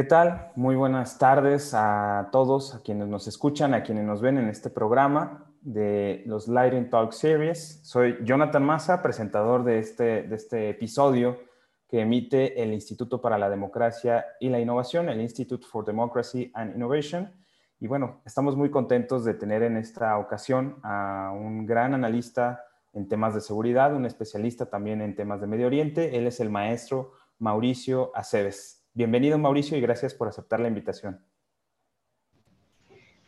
¿Qué tal? Muy buenas tardes a todos, a quienes nos escuchan, a quienes nos ven en este programa de los Lighting Talk Series. Soy Jonathan Massa, presentador de este, de este episodio que emite el Instituto para la Democracia y la Innovación, el Institute for Democracy and Innovation. Y bueno, estamos muy contentos de tener en esta ocasión a un gran analista en temas de seguridad, un especialista también en temas de Medio Oriente. Él es el maestro Mauricio Aceves. Bienvenido Mauricio y gracias por aceptar la invitación.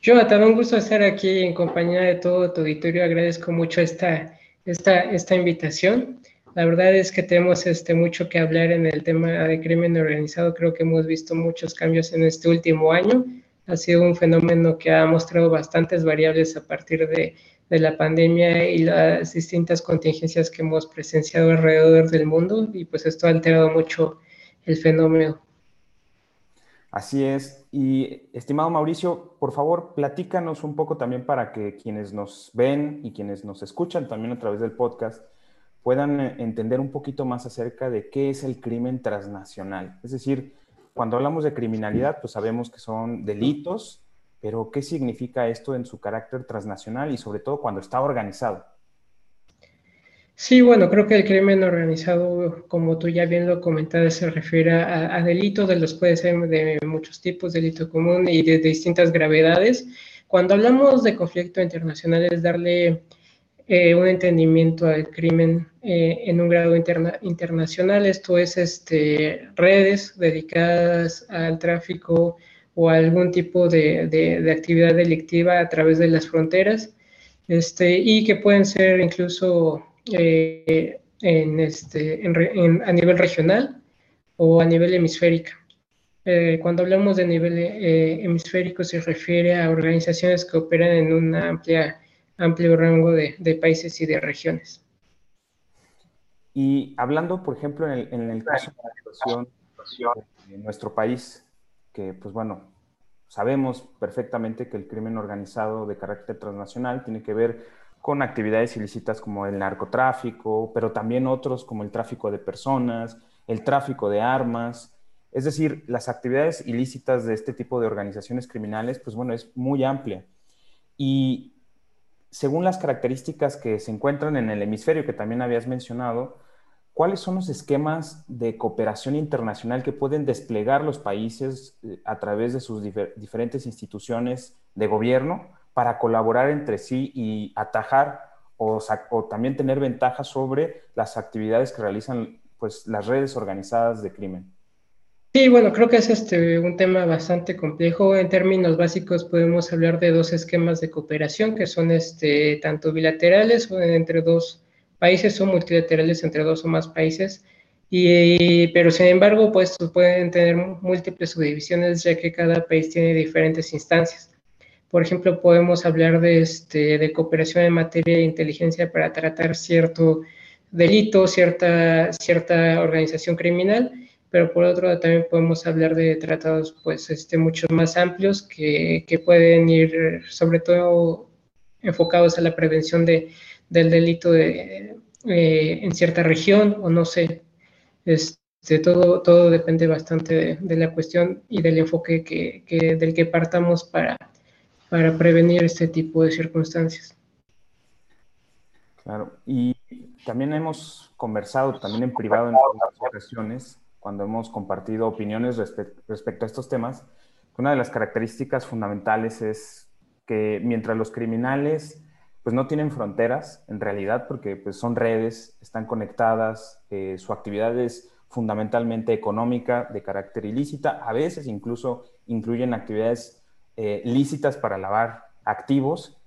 Jonathan, un gusto estar aquí en compañía de todo tu auditorio. Agradezco mucho esta, esta, esta invitación. La verdad es que tenemos este, mucho que hablar en el tema de crimen organizado. Creo que hemos visto muchos cambios en este último año. Ha sido un fenómeno que ha mostrado bastantes variables a partir de, de la pandemia y las distintas contingencias que hemos presenciado alrededor del mundo. Y pues esto ha alterado mucho el fenómeno. Así es. Y estimado Mauricio, por favor, platícanos un poco también para que quienes nos ven y quienes nos escuchan también a través del podcast puedan eh, entender un poquito más acerca de qué es el crimen transnacional. Es decir, cuando hablamos de criminalidad, pues sabemos que son delitos, pero ¿qué significa esto en su carácter transnacional y sobre todo cuando está organizado? Sí, bueno, creo que el crimen organizado, como tú ya bien lo comentaste, se refiere a, delitos, de los puede ser de muchos tipos, delito común y de, distintas gravedades. Cuando hablamos de conflicto internacional es darle eh, un entendimiento al crimen eh, en un grado internacional, esto es este, redes dedicadas al tráfico o a algún tipo de, de, actividad delictiva a través de las fronteras, este, y que pueden ser incluso eh, en este, a nivel regional o a nivel hemisférico. Eh, cuando hablamos de nivel eh, hemisférico se refiere a organizaciones que operan en un amplia, amplio rango de, países y de regiones. Y hablando, por ejemplo, en el, en el caso de la situación en nuestro país, que pues bueno, sabemos perfectamente que el crimen organizado de carácter transnacional tiene que ver con actividades ilícitas como el narcotráfico, pero también otros como el tráfico de personas, el tráfico de armas. Es decir, las actividades ilícitas de este tipo de organizaciones criminales, pues bueno, es muy amplia. Y según las características que se encuentran en el hemisferio que también habías mencionado, ¿cuáles son los esquemas de cooperación internacional que pueden desplegar los países eh, a través de sus diferentes instituciones de gobierno para colaborar entre sí y atajar o, también tener ventaja sobre las actividades que realizan pues, las redes organizadas de crimen. Sí, bueno, creo que es este, un tema bastante complejo. En términos básicos podemos hablar de dos esquemas de cooperación que son este, tanto bilaterales o entre dos países o multilaterales entre dos o más países. Y, pero sin embargo, pues pueden tener múltiples subdivisiones ya que cada país tiene diferentes instancias. Por ejemplo, podemos hablar de, este, de cooperación en materia de inteligencia para tratar cierto delito, cierta, cierta organización criminal, pero por otro lado también podemos hablar de tratados pues este, mucho más amplios que, que pueden ir sobre todo enfocados a la prevención de, del delito de, eh, en cierta región o no sé. Este, todo, todo depende bastante de, la cuestión y del enfoque que, que, del que partamos para, para prevenir este tipo de circunstancias. Claro, y también hemos conversado también en privado en algunas ocasiones, cuando hemos compartido opiniones respecto a estos temas, una de las características fundamentales es que mientras los criminales pues no tienen fronteras en realidad porque pues son redes, están conectadas, eh, su actividad es fundamentalmente económica de carácter ilícita, a veces incluso incluyen actividades eh, lícitas para lavar activos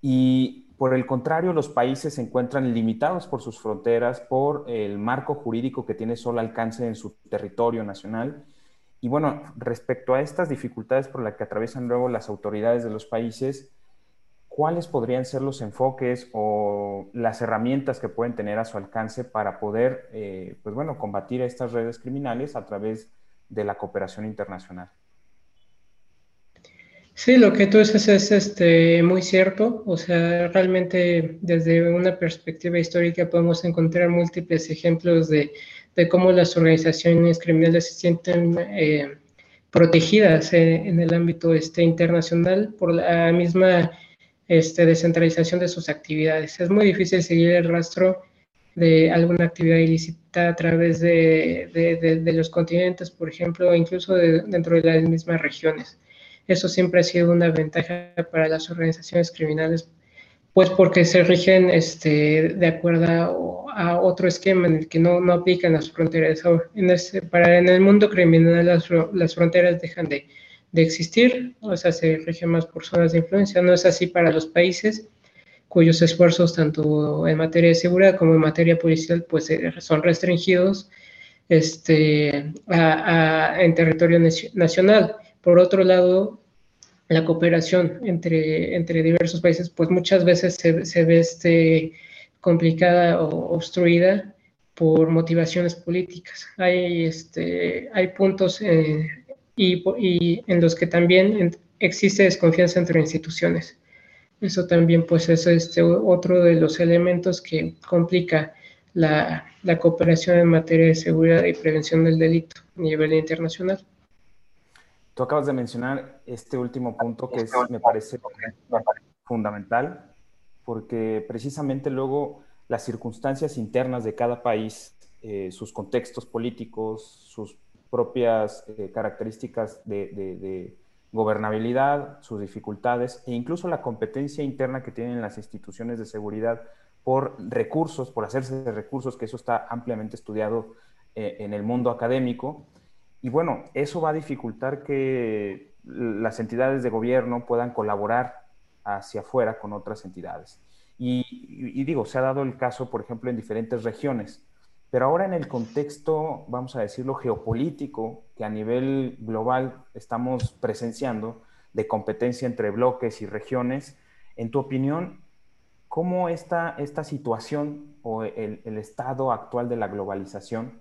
y por el contrario los países se encuentran limitados por sus fronteras, por el marco jurídico que tiene solo alcance en su territorio nacional. Y bueno, respecto a estas dificultades por las que atraviesan luego las autoridades de los países, ¿cuáles podrían ser los enfoques o las herramientas que pueden tener a su alcance para poder, eh, pues bueno, combatir estas redes criminales a través de la cooperación internacional? Sí, lo que tú dices es este, muy cierto. O sea, realmente desde una perspectiva histórica podemos encontrar múltiples ejemplos de, cómo las organizaciones criminales se sienten eh, protegidas en, el ámbito este, internacional por la misma este, descentralización de sus actividades. Es muy difícil seguir el rastro de alguna actividad ilícita a través de, los continentes, por ejemplo, incluso dentro de las mismas regiones. Eso siempre ha sido una ventaja para las organizaciones criminales, pues porque se rigen este, de acuerdo a, otro esquema en el que no, no aplican las fronteras. En, para, en el mundo criminal las, las fronteras dejan de, de existir, o sea, se rige más por zonas de influencia. No es así para los países cuyos esfuerzos tanto en materia de seguridad como en materia policial pues eh, son restringidos este, en territorio nacional. Por otro lado, la cooperación entre, entre diversos países pues muchas veces se, ve este, complicada o obstruida por motivaciones políticas. Hay, este, hay puntos eh, y, y en los que también existe desconfianza entre instituciones. Eso también pues es este, otro de los elementos que complica la, cooperación en materia de seguridad y prevención del delito a nivel internacional. Tú acabas de mencionar este último punto que me parece fundamental, porque precisamente luego las circunstancias internas de cada país, eh, sus contextos políticos, sus propias eh, características de, gobernabilidad, sus dificultades e incluso la competencia interna que tienen las instituciones de seguridad por recursos, por hacerse de recursos, que eso está ampliamente estudiado eh, en el mundo académico. Y bueno, eso va a dificultar que las entidades de gobierno puedan colaborar hacia afuera con otras entidades. y digo, se ha dado el caso, por ejemplo, en diferentes regiones. Pero ahora en el contexto, vamos a decirlo, geopolítico, que a nivel global estamos presenciando, de competencia entre bloques y regiones, en tu opinión, ¿cómo esta, esta situación o el, el estado actual de la globalización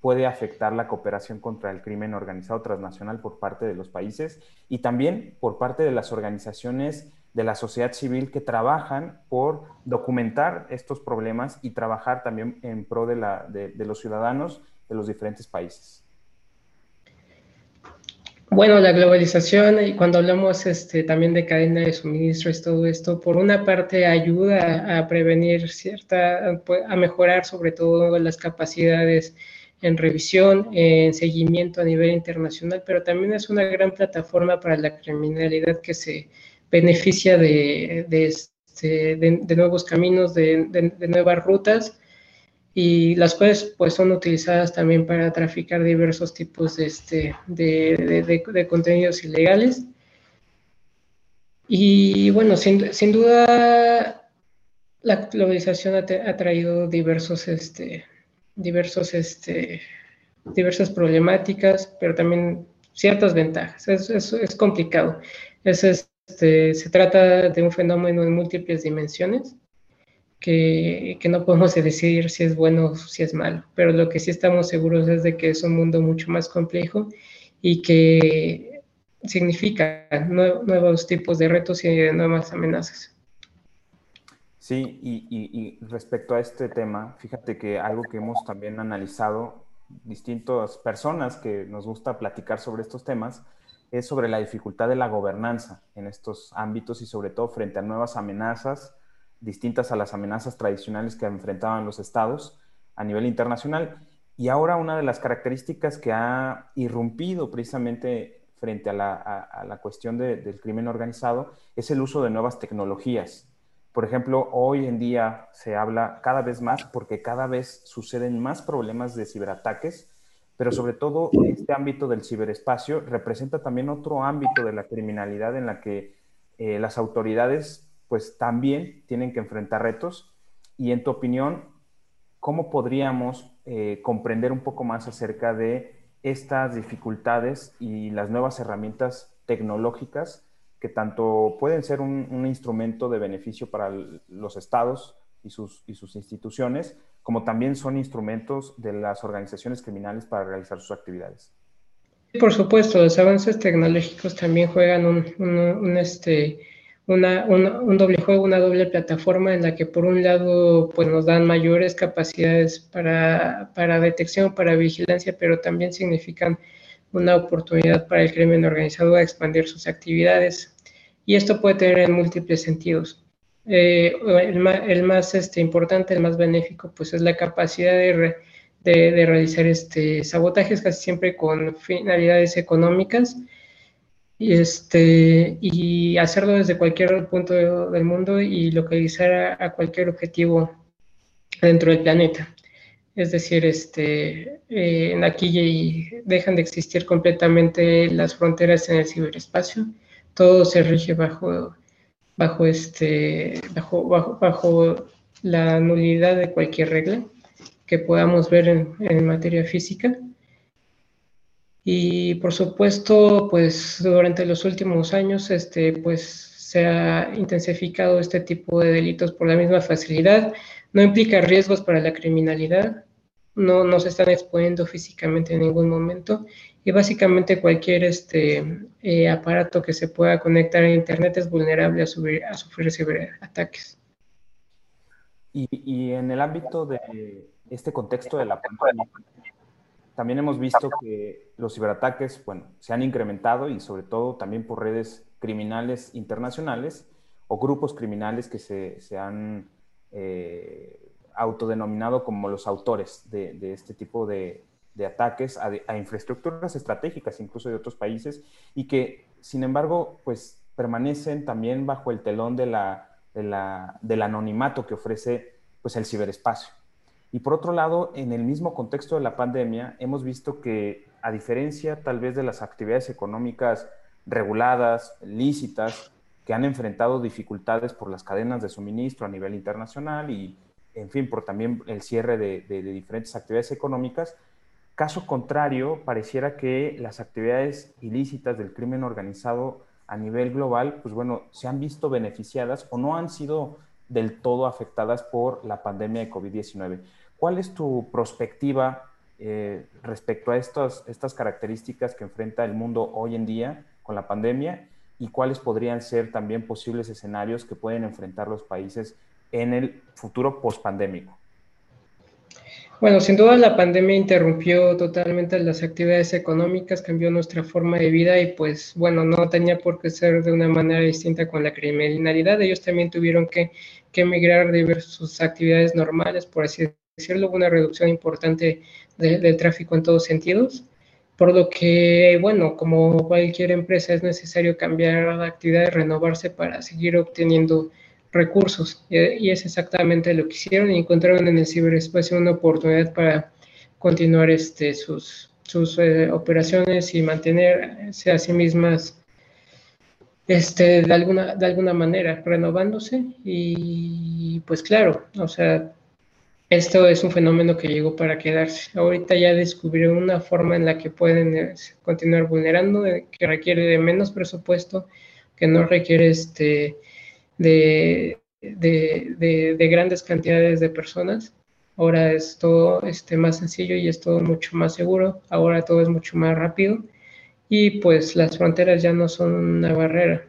puede afectar la cooperación contra el crimen organizado transnacional por parte de los países y también por parte de las organizaciones de la sociedad civil que trabajan por documentar estos problemas y trabajar también en pro de, la, de, los ciudadanos de los diferentes países. Bueno, la globalización y cuando hablamos este, también de cadena de suministros, todo esto, por una parte ayuda a prevenir cierta, a mejorar sobre todo las capacidades en revisión, en seguimiento a nivel internacional, pero también es una gran plataforma para la criminalidad que se, beneficia de, este, de, nuevos caminos, de, nuevas rutas y las cuales pues son utilizadas también para traficar diversos tipos de, este, de, contenidos ilegales. Y bueno, sin, sin duda la globalización ha, traído diversos, este, diversos, este, diversas problemáticas, pero también ciertas ventajas. Es, es, es complicado. Es, es este, se trata de un fenómeno en múltiples dimensiones que, no podemos decidir si es bueno o si es malo, pero lo que sí estamos seguros es de que es un mundo mucho más complejo y que significa nuevos tipos de retos y nuevas amenazas. Sí, y, respecto a este tema, fíjate que algo que hemos también analizado, distintas personas que nos gusta platicar sobre estos temas, es sobre la dificultad de la gobernanza en estos ámbitos y sobre todo frente a nuevas amenazas distintas a las amenazas tradicionales que enfrentaban los estados a nivel internacional. Y ahora una de las características que ha irrumpido precisamente frente a la, cuestión del crimen organizado es el uso de nuevas tecnologías. Por ejemplo, hoy en día se habla cada vez más porque cada vez suceden más problemas de ciberataques pero sobre todo este ámbito del ciberespacio representa también otro ámbito de la criminalidad en la que eh, las autoridades pues también tienen que enfrentar retos. Y en tu opinión, ¿cómo podríamos eh, comprender un poco más acerca de estas dificultades y las nuevas herramientas tecnológicas que tanto pueden ser un, un instrumento de beneficio para los estados y sus, y sus instituciones, como también son instrumentos de las organizaciones criminales para realizar sus actividades. Por supuesto, los avances tecnológicos también juegan un, este, un doble juego, una doble plataforma en la que por un lado pues, nos dan mayores capacidades para, para detección, para vigilancia, pero también significan una oportunidad para el crimen organizado a expandir sus actividades. Y esto puede tener en múltiples sentidos. Eh, el, más, este, importante, el más benéfico, pues es la capacidad de, de, realizar este, sabotajes casi siempre con finalidades económicas y, este, y hacerlo desde cualquier punto del mundo y localizar a, cualquier objetivo dentro del planeta. Es decir, este, eh, aquí dejan de existir completamente las fronteras en el ciberespacio. Todo se rige bajo bajo, este, bajo, bajo, bajo la nulidad de cualquier regla que podamos ver en, materia física. Y por supuesto, pues durante los últimos años, este, pues se ha intensificado este tipo de delitos por la misma facilidad. No implica riesgos para la criminalidad, no, no se están exponiendo físicamente en ningún momento y básicamente cualquier este, eh, aparato que se pueda conectar a Internet es vulnerable a, subir, a sufrir ciberataques. Y, en el ámbito de este contexto de la pandemia, también hemos visto que los ciberataques, bueno, se han incrementado y sobre todo también por redes criminales internacionales o grupos criminales que se, se han eh, autodenominado como los autores de, este tipo de, de ataques a, infraestructuras estratégicas, incluso de otros países, y que, sin embargo, pues permanecen también bajo el telón de la, del anonimato que ofrece pues, el ciberespacio. Y por otro lado, en el mismo contexto de la pandemia, hemos visto que, a diferencia tal vez de las actividades económicas reguladas, lícitas, que han enfrentado dificultades por las cadenas de suministro a nivel internacional y, en fin, por también el cierre de, diferentes actividades económicas, Caso contrario, pareciera que las actividades ilícitas del crimen organizado a nivel global, pues bueno, se han visto beneficiadas o no han sido del todo afectadas por la pandemia de COVID-19. ¿Cuál es tu perspectiva eh, respecto a estas, estas características que enfrenta el mundo hoy en día con la pandemia y cuáles podrían ser también posibles escenarios que pueden enfrentar los países en el futuro pospandémico? Bueno, sin duda la pandemia interrumpió totalmente las actividades económicas, cambió nuestra forma de vida y pues bueno, no tenía por qué ser de una manera distinta con la criminalidad. Ellos también tuvieron que, que emigrar de sus actividades normales, por así decirlo, una reducción importante del tráfico en todos sentidos. Por lo que, bueno, como cualquier empresa es necesario cambiar de actividad, renovarse para seguir obteniendo recursos. Y es exactamente lo que hicieron y encontraron en el ciberespacio una oportunidad para continuar este, sus, sus eh, operaciones y mantenerse a sí mismas este, de, alguna, de alguna manera renovándose. Y pues claro, o sea, esto es un fenómeno que llegó para quedarse. Ahorita ya descubrieron una forma en la que pueden eh, continuar vulnerando, eh, que requiere de menos presupuesto, que no requiere este de, de, grandes cantidades de personas. Ahora es todo este, más sencillo y es todo mucho más seguro. Ahora todo es mucho más rápido. Y pues las fronteras ya no son una barrera.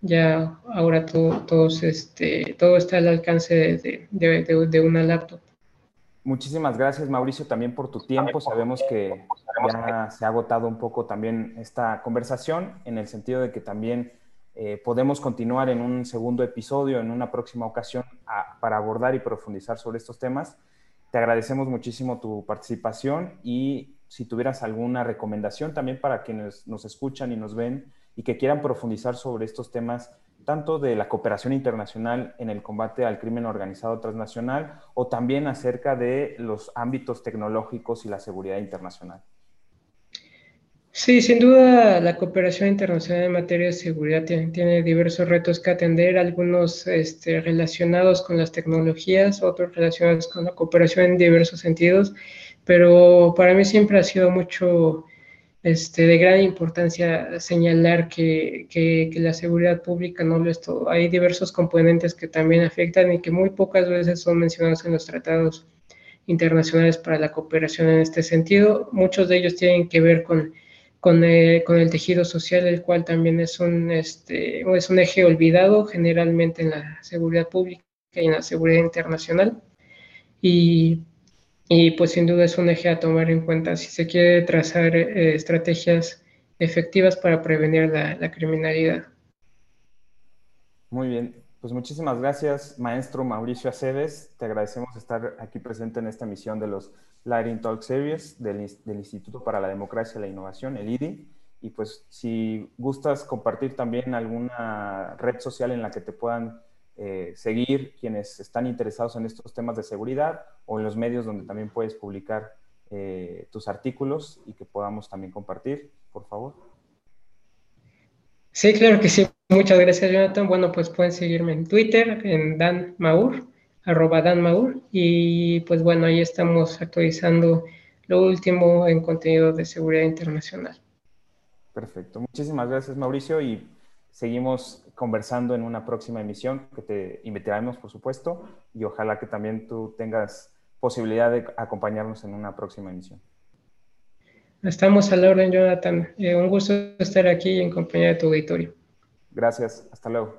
Ya ahora todo, todos, este, todo está al alcance de, de, de una laptop. Muchísimas gracias, Mauricio, también por tu tiempo. Sabemos que ya se ha agotado un poco también esta conversación, en el sentido de que también eh, podemos continuar en un segundo episodio, en una próxima ocasión, para abordar y profundizar sobre estos temas. Te agradecemos muchísimo tu participación y si tuvieras alguna recomendación también para quienes nos escuchan y nos ven y que quieran profundizar sobre estos temas, tanto de la cooperación internacional en el combate al crimen organizado transnacional o también acerca de los ámbitos tecnológicos y la seguridad internacional. Sí, sin duda la cooperación internacional en materia de seguridad tiene, diversos retos que atender, algunos este, relacionados con las tecnologías, otros relacionados con la cooperación en diversos sentidos, pero para mí siempre ha sido mucho este, de gran importancia señalar que, que, la seguridad pública no lo es todo. Hay diversos componentes que también afectan y que muy pocas veces son mencionados en los tratados internacionales para la cooperación en este sentido. Muchos de ellos tienen que ver con con el, con el tejido social, el cual también es un, este, es un eje olvidado generalmente en la seguridad pública y en la seguridad internacional. Y, y pues sin duda es un eje a tomar en cuenta si se quiere trazar eh, estrategias efectivas para prevenir la, criminalidad. Muy bien, pues muchísimas gracias, maestro Mauricio Aceves. Te agradecemos estar aquí presente en esta emisión de los Lighting Talk Series del, del, Instituto para la Democracia y la Innovación, el IDI. Y pues si gustas compartir también alguna red social en la que te puedan eh, seguir quienes están interesados en estos temas de seguridad o en los medios donde también puedes publicar eh, tus artículos y que podamos también compartir, por favor. Sí, claro que sí. Muchas gracias, Jonathan. Bueno, pues pueden seguirme en Twitter, en Dan Maur, arroba Dan y pues bueno, ahí estamos actualizando lo último en contenido de seguridad internacional. Perfecto. Muchísimas gracias, Mauricio, y seguimos conversando en una próxima emisión que te invitaremos, por supuesto, y ojalá que también tú tengas posibilidad de acompañarnos en una próxima emisión. Estamos a la orden, Jonathan. Eh, un gusto estar aquí en compañía de tu auditorio. Gracias. Hasta luego.